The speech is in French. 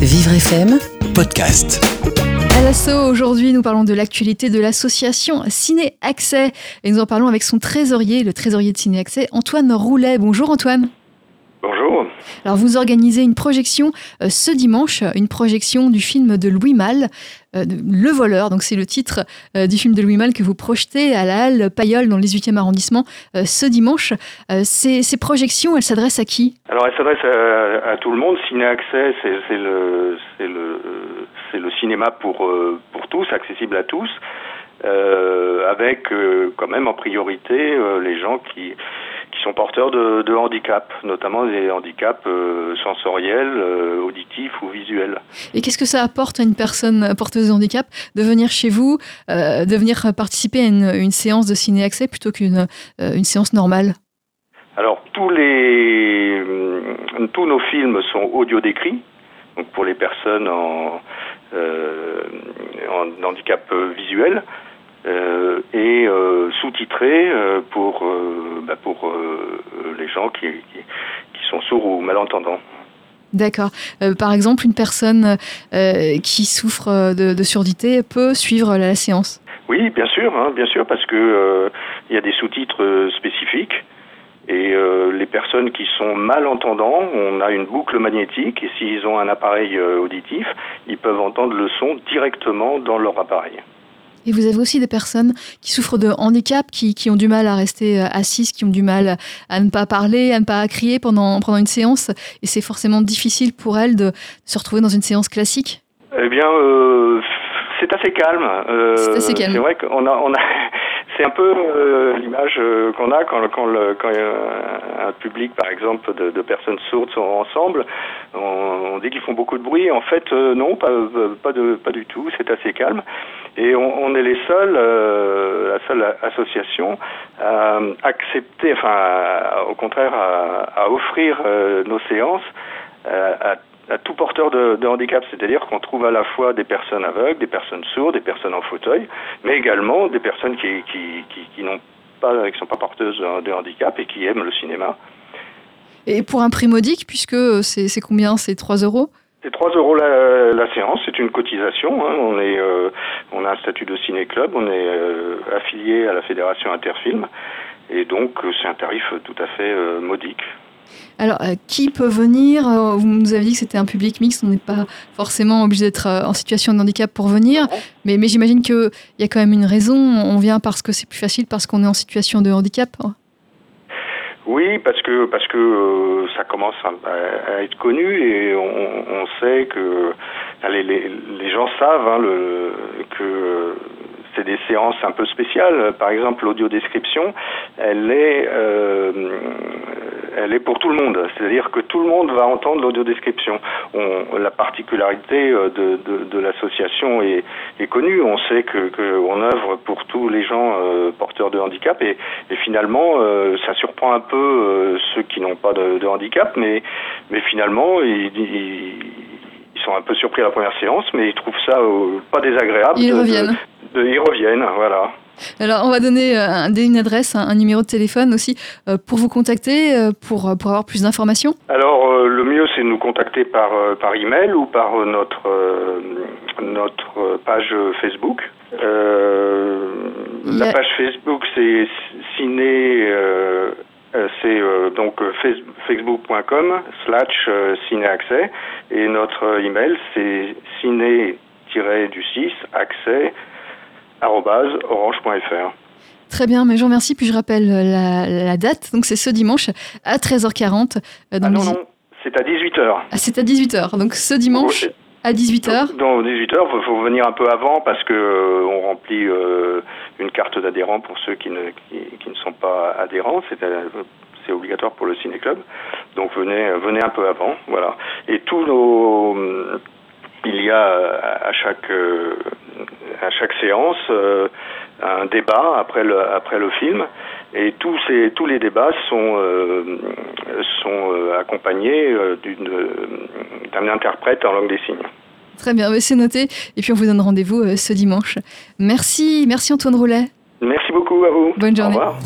Vivre FM Podcast. À l'assaut, aujourd'hui, nous parlons de l'actualité de l'association Ciné Accès. Et nous en parlons avec son trésorier, le trésorier de Ciné Accès, Antoine Roulet. Bonjour Antoine. Bonjour. Alors vous organisez une projection euh, ce dimanche, une projection du film de Louis Malle, euh, Le voleur. Donc c'est le titre euh, du film de Louis Malle que vous projetez à la Halle Payol dans le 18e arrondissement ce dimanche. Ces, ces, projections, elles s'adressent à qui? Alors elles s'adressent à, à, tout le monde. Ciné Accès, c'est le, le, le cinéma pour, pour tous, accessible à tous. avec quand même en priorité les gens qui qui sont porteurs de, de handicap, notamment des handicaps euh, sensoriels, euh, auditifs ou visuels. Et qu'est-ce que ça apporte à une personne porteuse de handicap de venir chez vous, euh, de venir participer à une, une séance de ciné-accès plutôt qu'une une séance normale? Alors, tous, les, tous nos films sont audio décrits, donc pour les personnes en, en handicap visuel. Et sous-titré euh, pour, bah pour les gens qui, qui, qui, sont sourds ou malentendants. D'accord. par exemple, une personne qui souffre de, de, surdité peut suivre la, séance Oui, bien sûr, hein, bien sûr, parce que il y a des sous-titres spécifiques. Et euh, les personnes qui sont malentendants, on a une boucle magnétique et s'ils ont un appareil auditif, ils peuvent entendre le son directement dans leur appareil. Et vous avez aussi des personnes qui souffrent de handicap, qui, qui, ont du mal à rester euh, assises, qui ont du mal à ne pas parler, à ne pas crier pendant, pendant une séance. Et c'est forcément difficile pour elles de se retrouver dans une séance classique? Eh bien, euh, c'est assez calme. Euh, c'est assez calme. C'est vrai qu'on a, on a c'est un peu euh, l'image euh, qu'on a quand, quand, le, quand un public, par exemple, de, personnes sourdes sont ensemble. On, dit qu'ils font beaucoup de bruit. En fait, euh, non, pas, pas, de, pas du tout. C'est assez calme. Et on, est les seuls, euh, la seule association à accepter, enfin, au contraire, à, à offrir nos séances à à tout porteur de, de handicap, c'est-à-dire qu'on trouve à la fois des personnes aveugles, des personnes sourdes, des personnes en fauteuil, mais également des personnes qui, qui, qui, qui n'ont pas, qui sont pas porteuses de handicap et qui aiment le cinéma. Et pour un prix modique, puisque c'est combien? C'est 3 euros? C'est 3 euros la, la séance, c'est une cotisation. Hein. On, est, euh, on a un statut de ciné-club, on est euh, affilié à la Fédération Interfilm, et donc c'est un tarif tout à fait euh, modique. Alors, euh, qui peut venir euh, Vous nous avez dit que c'était un public mixte, on n'est pas forcément obligé d'être euh, en situation de handicap pour venir, mais, mais j'imagine qu'il y a quand même une raison. On vient parce que c'est plus facile, parce qu'on est en situation de handicap oui, parce que parce que ça commence à, à, être connu et on, on sait que les, les, les gens savent hein, le, que c'est des séances un peu spéciales. Par exemple, l'audio description, elle est euh, elle est pour tout le monde. C'est-à-dire que tout le monde va entendre l'audiodescription. On, la particularité euh, de, de, de l'association est, est, connue. On sait que qu'on œuvre pour tous les gens euh, porteurs de handicap et, et finalement, euh, ça surprend un peu euh, ceux qui n'ont pas de, de, handicap, mais mais finalement, ils, ils, ils, sont un peu surpris à la première séance, mais ils trouvent ça pas désagréable. Ils reviennent. Ils reviennent, voilà. Alors, on va donner euh, une adresse, un, numéro de téléphone aussi euh, pour vous contacter, euh, pour, pour avoir plus d'informations. Alors, le mieux, c'est de nous contacter par, par email ou par notre, notre page Facebook. La... la page Facebook, c'est ciné. c'est donc facebook.com slash cinéaccès et notre email c'est ciné du 6 accès orange.fr. Très bien, mais je vous remercie. Puis je rappelle la, la date. Donc c'est ce dimanche à 13h40. Dans ah non, non, c'est à 18h. Ah, c'est à 18h. Donc ce dimanche à 18h. Donc 18h, il faut, venir un peu avant parce que euh, on remplit euh, une carte d'adhérent pour ceux qui ne, qui, qui, ne sont pas adhérents. C'est euh, c'est obligatoire pour le ciné-club. Donc venez, venez un peu avant. Voilà. Et tous nos il y a à chaque à chaque séance euh, un débat après le après le film et tous ces tous les débats sont euh, sont euh, accompagnés d'une d'un interprète en langue des signes. Très bien, c'est noté. Et puis on vous donne rendez-vous ce dimanche. Merci, merci Antoine Roulet. Merci beaucoup à vous. Bonne journée. Au revoir.